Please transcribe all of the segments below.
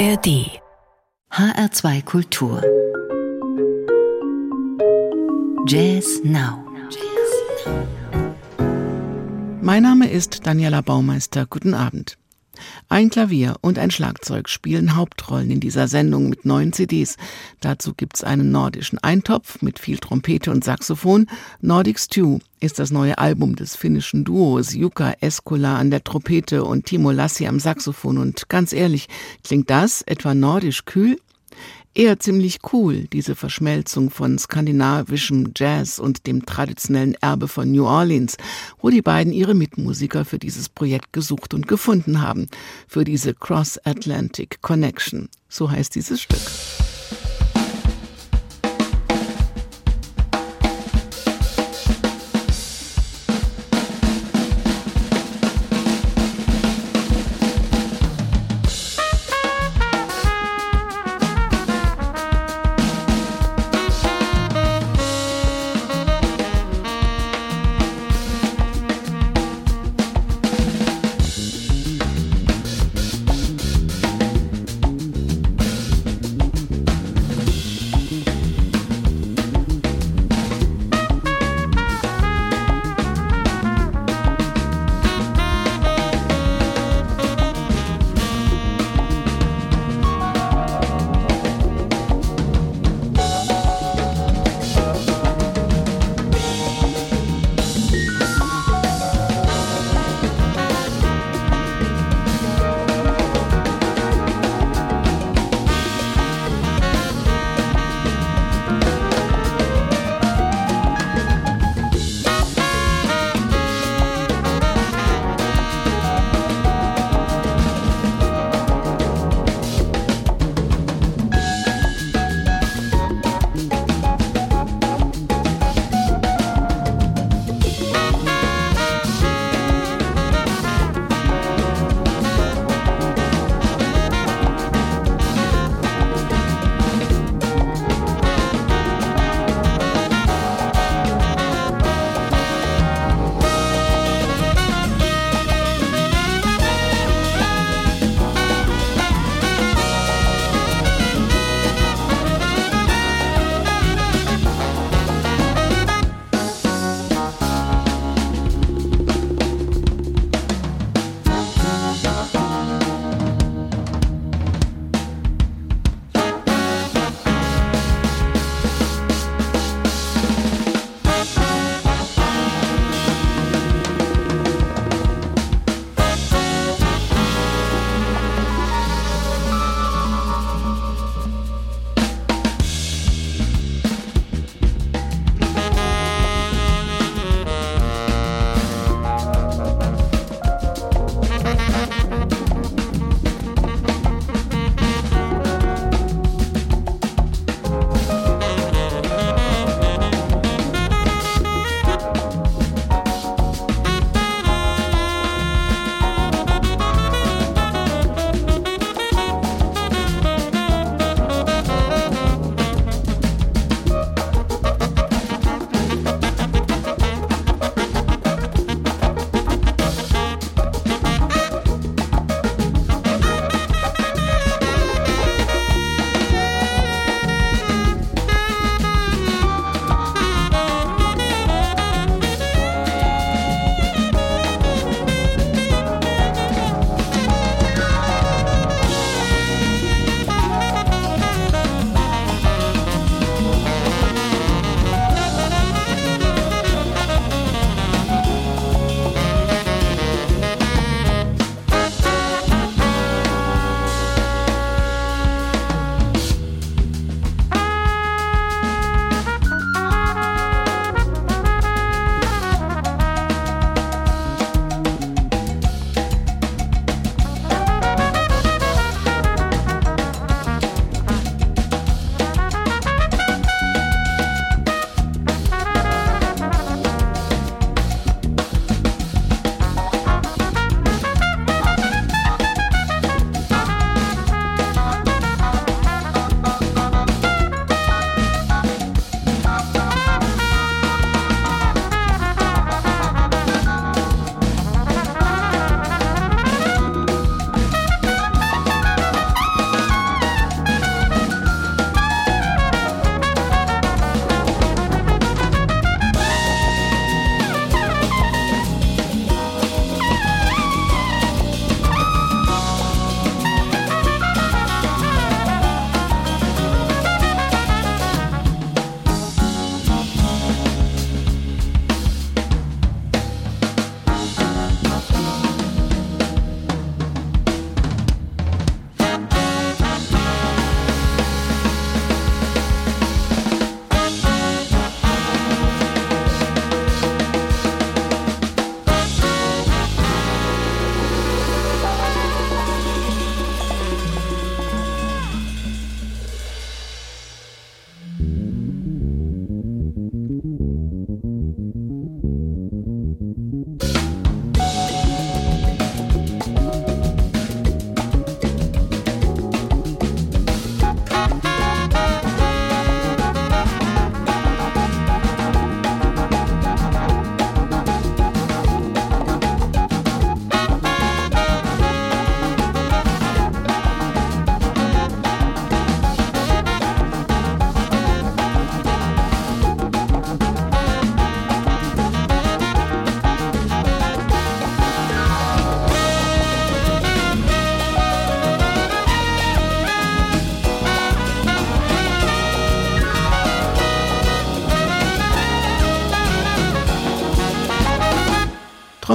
ARD HR2 Kultur Jazz Now Mein Name ist Daniela Baumeister. Guten Abend. Ein Klavier und ein Schlagzeug spielen Hauptrollen in dieser Sendung mit neun CDs. Dazu gibt's einen nordischen Eintopf mit viel Trompete und Saxophon. Nordic Stew ist das neue Album des finnischen Duos Jukka Eskola an der Trompete und Timo Lassi am Saxophon. Und ganz ehrlich, klingt das etwa nordisch kühl? Eher ziemlich cool, diese Verschmelzung von skandinavischem Jazz und dem traditionellen Erbe von New Orleans, wo die beiden ihre Mitmusiker für dieses Projekt gesucht und gefunden haben, für diese Cross-Atlantic Connection. So heißt dieses Stück.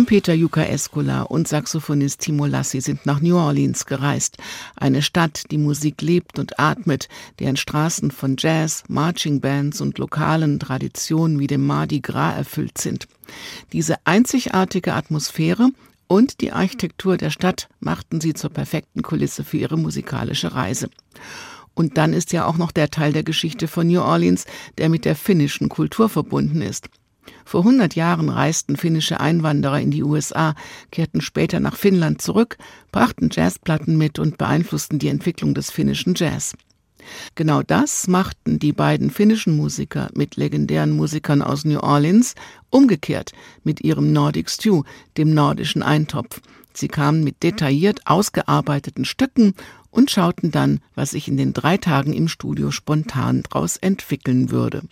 Trompeter Yuka Escola und Saxophonist Timo Lassi sind nach New Orleans gereist, eine Stadt, die Musik lebt und atmet, deren Straßen von Jazz, Marching Bands und lokalen Traditionen wie dem Mardi Gras erfüllt sind. Diese einzigartige Atmosphäre und die Architektur der Stadt machten sie zur perfekten Kulisse für ihre musikalische Reise. Und dann ist ja auch noch der Teil der Geschichte von New Orleans, der mit der finnischen Kultur verbunden ist. Vor 100 Jahren reisten finnische Einwanderer in die USA, kehrten später nach Finnland zurück, brachten Jazzplatten mit und beeinflussten die Entwicklung des finnischen Jazz. Genau das machten die beiden finnischen Musiker mit legendären Musikern aus New Orleans umgekehrt mit ihrem Nordic Stew, dem nordischen Eintopf. Sie kamen mit detailliert ausgearbeiteten Stücken und schauten dann, was sich in den drei Tagen im Studio spontan daraus entwickeln würde.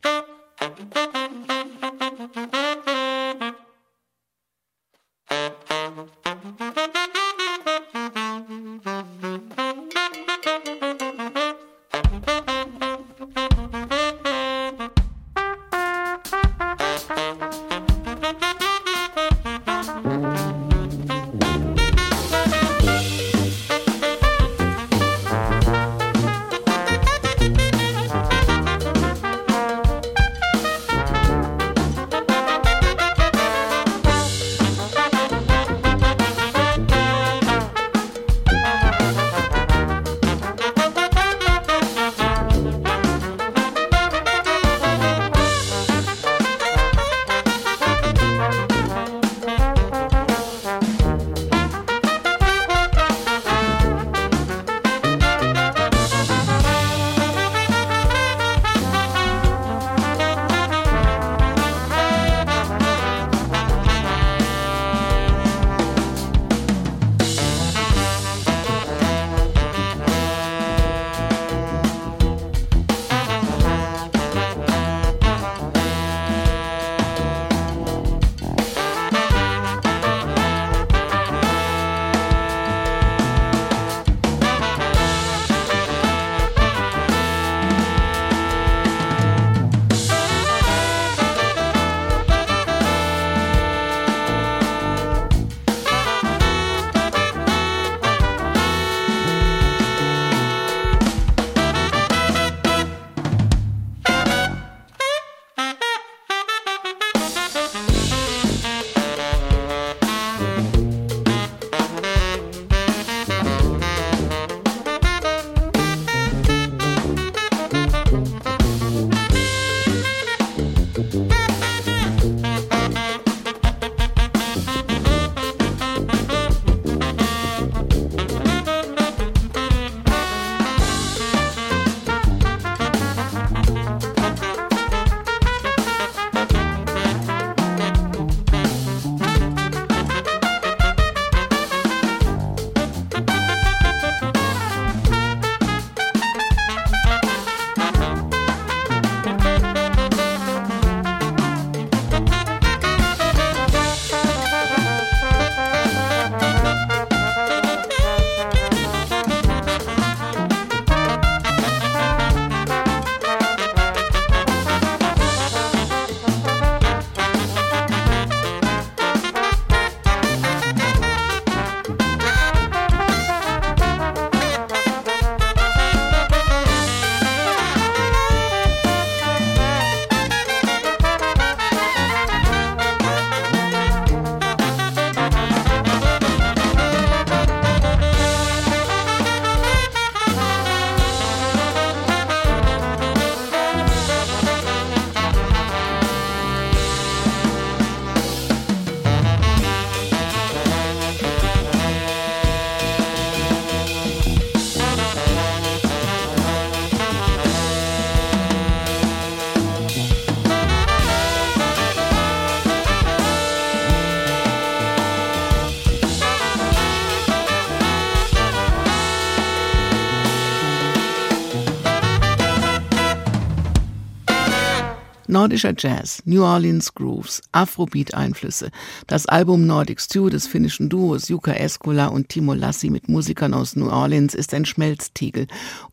Nordischer Jazz, New Orleans Grooves, Afrobeat-Einflüsse. Das Album Nordic Stew des finnischen Duos Jukka Eskola und Timo Lassi mit Musikern aus New Orleans ist ein Schmelztiegel,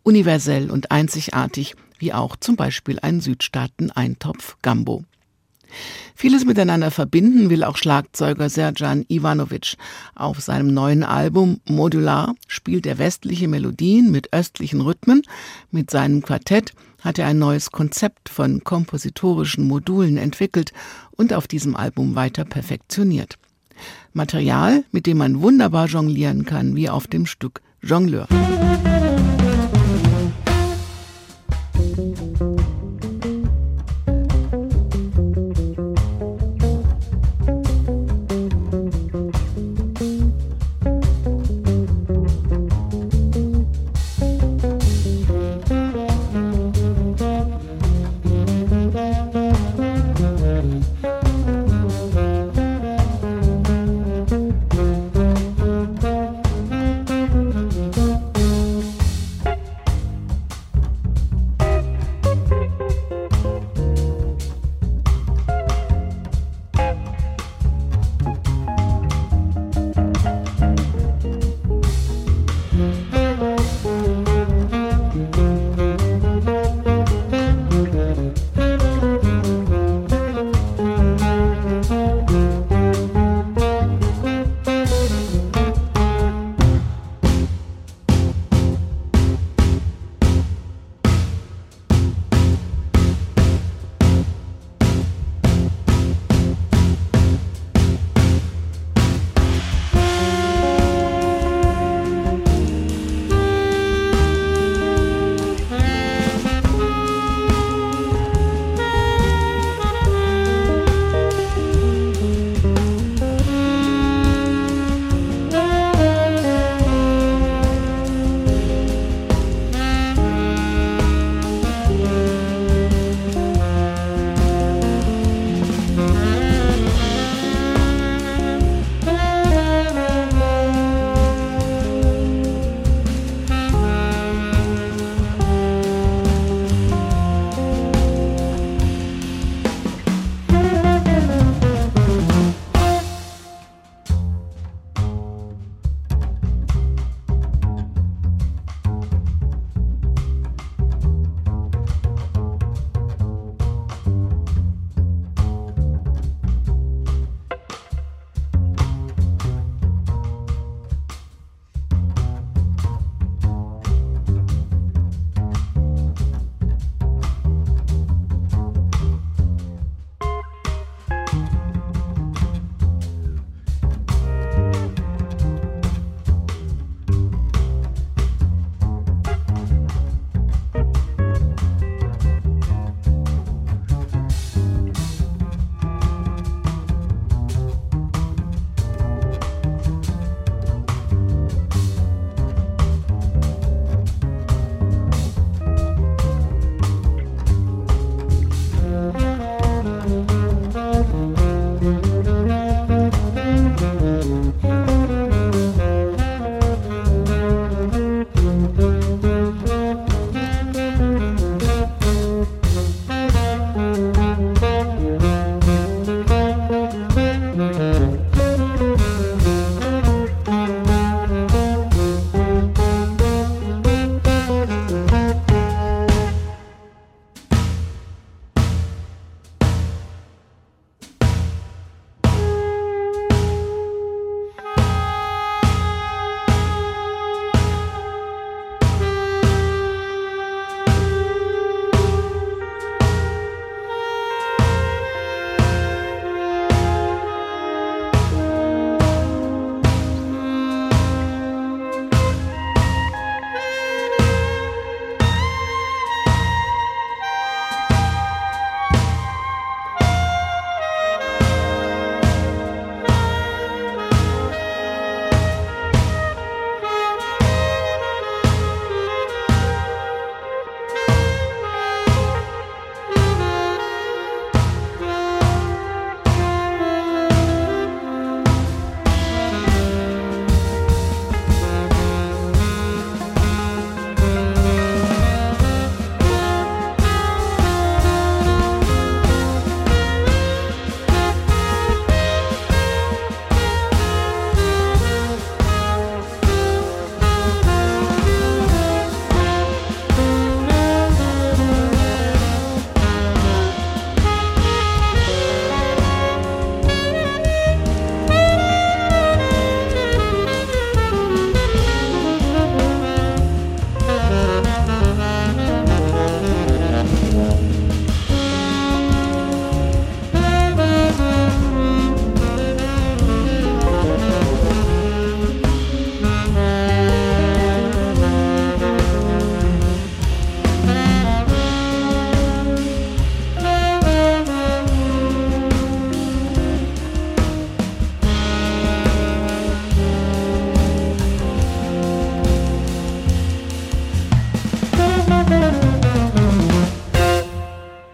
universell und einzigartig, wie auch zum Beispiel ein Südstaaten-Eintopf Gambo. Vieles miteinander verbinden will auch Schlagzeuger Serjan Ivanovic. Auf seinem neuen Album Modular spielt er westliche Melodien mit östlichen Rhythmen. Mit seinem Quartett hat er ein neues Konzept von kompositorischen Modulen entwickelt und auf diesem Album weiter perfektioniert. Material, mit dem man wunderbar jonglieren kann, wie auf dem Stück Jongleur.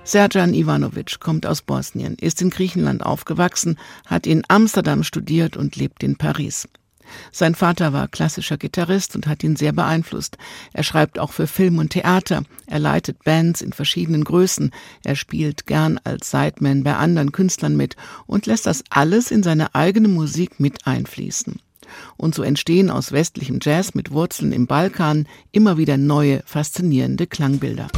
Serjan Ivanovic kommt aus Bosnien, ist in Griechenland aufgewachsen, hat in Amsterdam studiert und lebt in Paris. Sein Vater war klassischer Gitarrist und hat ihn sehr beeinflusst. Er schreibt auch für Film und Theater. Er leitet Bands in verschiedenen Größen. Er spielt gern als Sideman bei anderen Künstlern mit und lässt das alles in seine eigene Musik mit einfließen. Und so entstehen aus westlichem Jazz mit Wurzeln im Balkan immer wieder neue, faszinierende Klangbilder.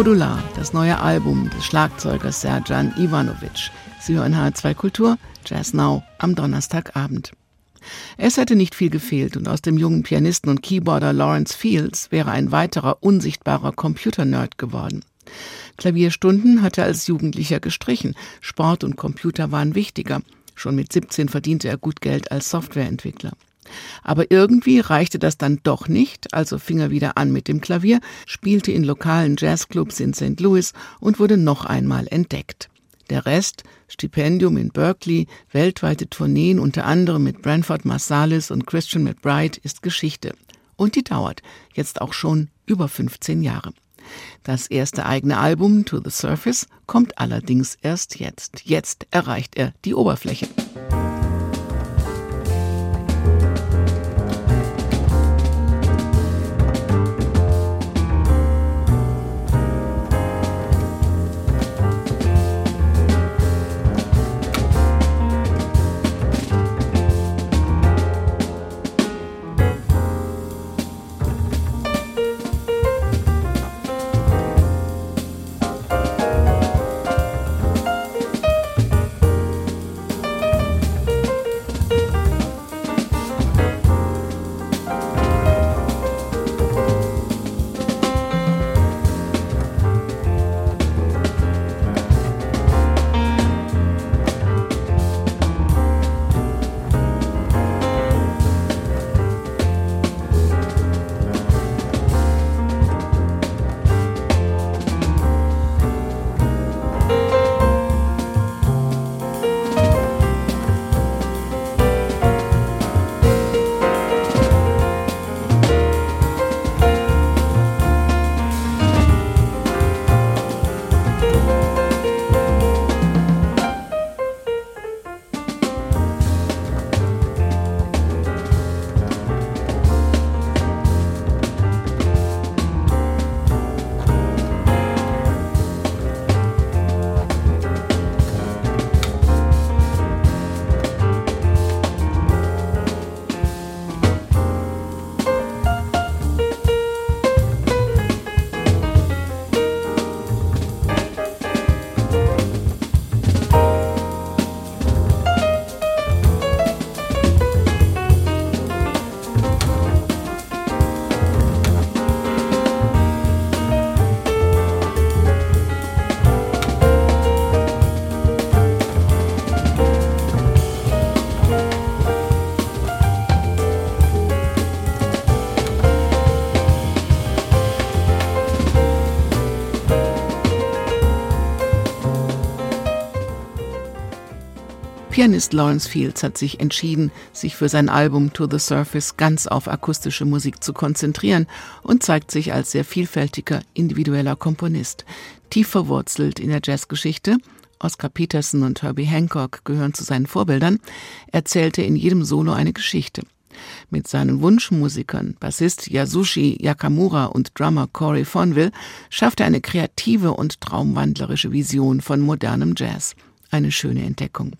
Modular, das neue Album des Schlagzeugers Serjan Ivanovic. Sie hören H2 Kultur, Jazz Now am Donnerstagabend. Es hätte nicht viel gefehlt und aus dem jungen Pianisten und Keyboarder Lawrence Fields wäre ein weiterer unsichtbarer Computernerd geworden. Klavierstunden hatte er als Jugendlicher gestrichen. Sport und Computer waren wichtiger. Schon mit 17 verdiente er gut Geld als Softwareentwickler. Aber irgendwie reichte das dann doch nicht, also fing er wieder an mit dem Klavier, spielte in lokalen Jazzclubs in St. Louis und wurde noch einmal entdeckt. Der Rest, Stipendium in Berkeley, weltweite Tourneen unter anderem mit Branford Marsalis und Christian McBride ist Geschichte. Und die dauert jetzt auch schon über 15 Jahre. Das erste eigene Album, To the Surface, kommt allerdings erst jetzt. Jetzt erreicht er die Oberfläche. Pianist Lawrence Fields hat sich entschieden, sich für sein Album To the Surface ganz auf akustische Musik zu konzentrieren und zeigt sich als sehr vielfältiger, individueller Komponist. Tief verwurzelt in der Jazzgeschichte, Oscar Peterson und Herbie Hancock gehören zu seinen Vorbildern, erzählte in jedem Solo eine Geschichte. Mit seinen Wunschmusikern, Bassist Yasushi Yakamura und Drummer Corey Fonville, schafft er eine kreative und traumwandlerische Vision von modernem Jazz. Eine schöne Entdeckung.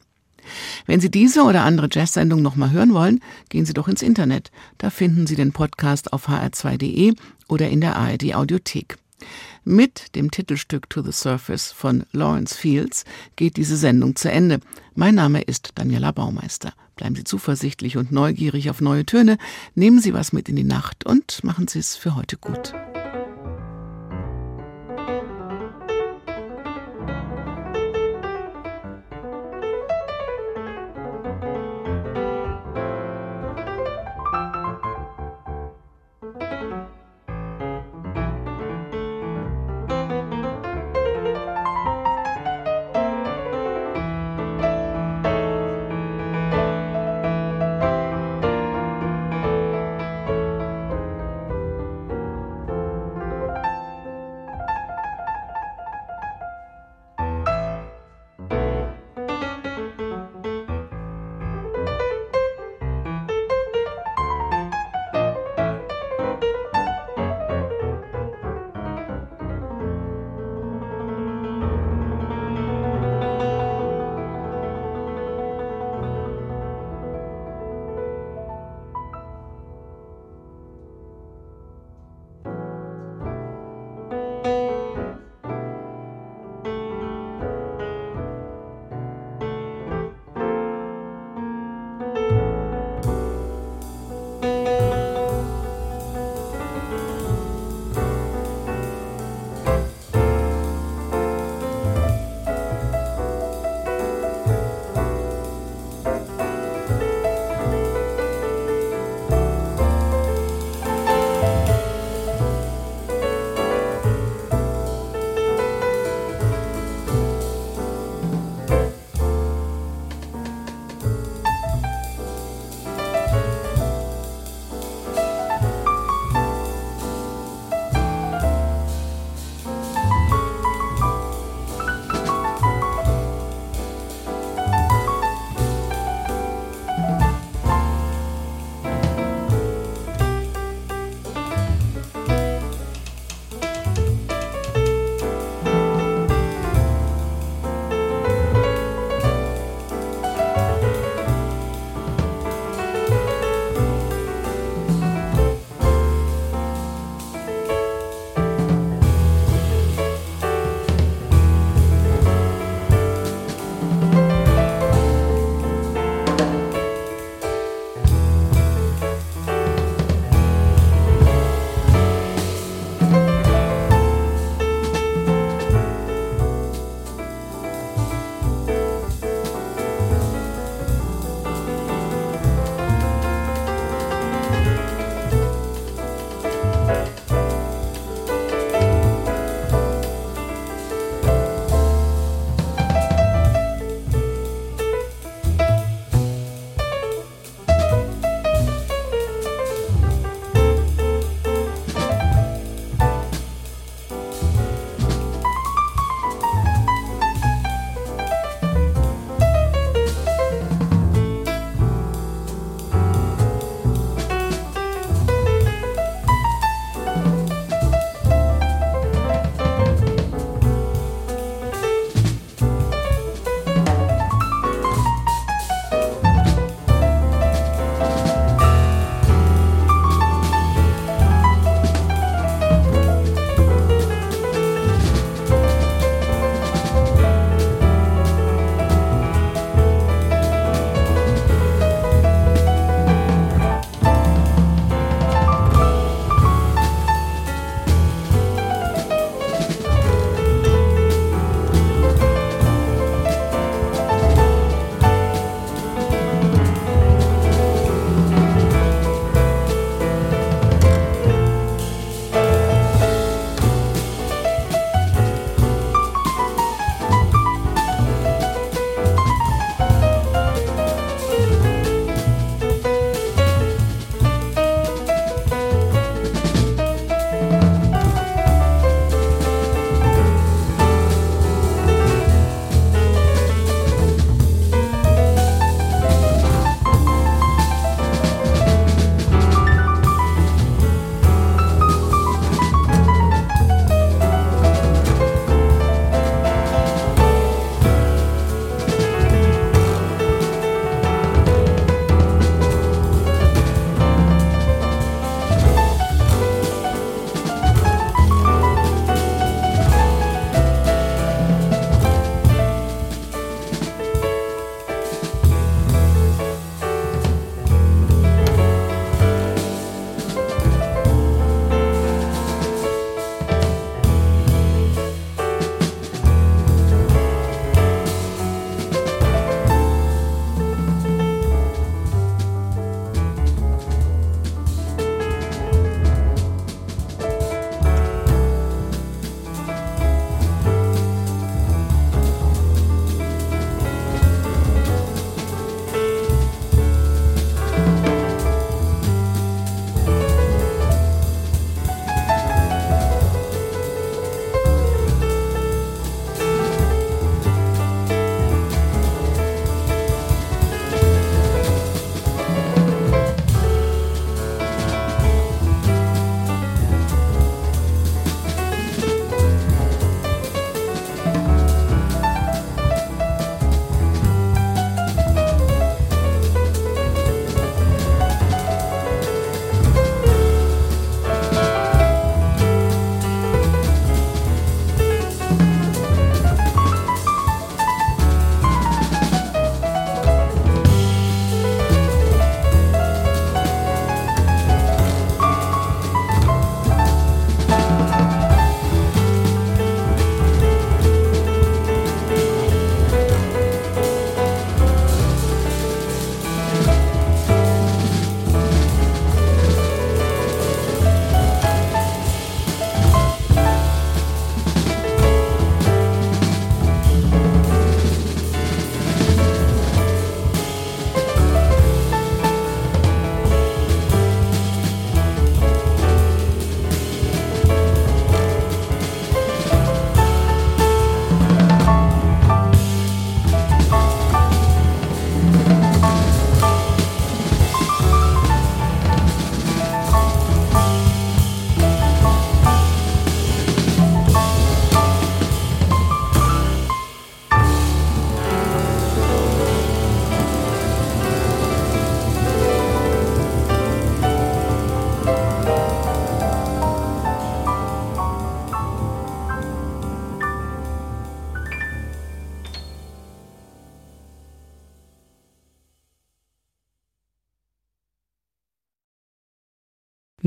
Wenn Sie diese oder andere Jazz-Sendung nochmal hören wollen, gehen Sie doch ins Internet. Da finden Sie den Podcast auf hr2.de oder in der ARD Audiothek. Mit dem Titelstück To the Surface von Lawrence Fields geht diese Sendung zu Ende. Mein Name ist Daniela Baumeister. Bleiben Sie zuversichtlich und neugierig auf neue Töne, nehmen Sie was mit in die Nacht und machen Sie es für heute gut.